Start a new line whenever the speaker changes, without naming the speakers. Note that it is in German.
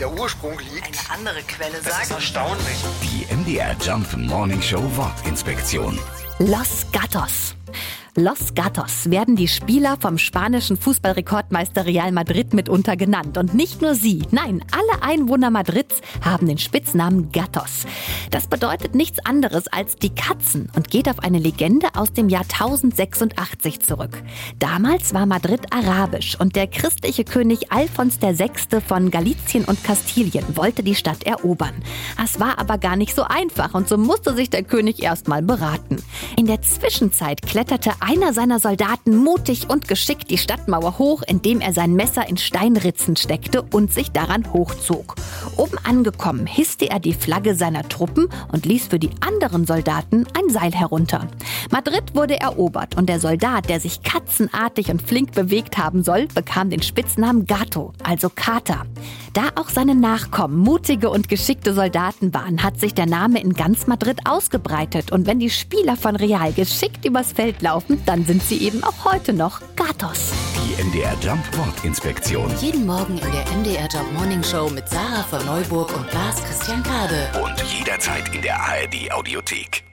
der Ursprung liegt.
Eine andere Quelle
Das ist
sagt.
erstaunlich.
Die MDR Jump Morning Show Wortinspektion.
Los Gatos. Los Gatos werden die Spieler vom spanischen Fußballrekordmeister Real Madrid mitunter genannt. Und nicht nur sie, nein, alle Einwohner Madrids haben den Spitznamen Gatos. Das bedeutet nichts anderes als die Katzen und geht auf eine Legende aus dem Jahr 1086 zurück. Damals war Madrid arabisch und der christliche König Alfons VI. von Galizien und Kastilien wollte die Stadt erobern. Es war aber gar nicht so einfach und so musste sich der König erstmal beraten. In der Zwischenzeit kletterte einer seiner Soldaten mutig und geschickt die Stadtmauer hoch, indem er sein Messer in Steinritzen steckte und sich daran hochzog. Oben angekommen hisste er die Flagge seiner Truppen und ließ für die anderen Soldaten ein Seil herunter. Madrid wurde erobert und der Soldat, der sich katzenartig und flink bewegt haben soll, bekam den Spitznamen Gato, also Kater. Da auch seine Nachkommen mutige und geschickte Soldaten waren, hat sich der Name in ganz Madrid ausgebreitet. Und wenn die Spieler von Real geschickt übers Feld laufen, dann sind sie eben auch heute noch Gatos.
Die MDR Jump Wortinspektion.
Jeden Morgen in der MDR Job Morning Show mit Sarah von Neuburg und Lars Christian Kade.
Und jederzeit in der ARD Audiothek.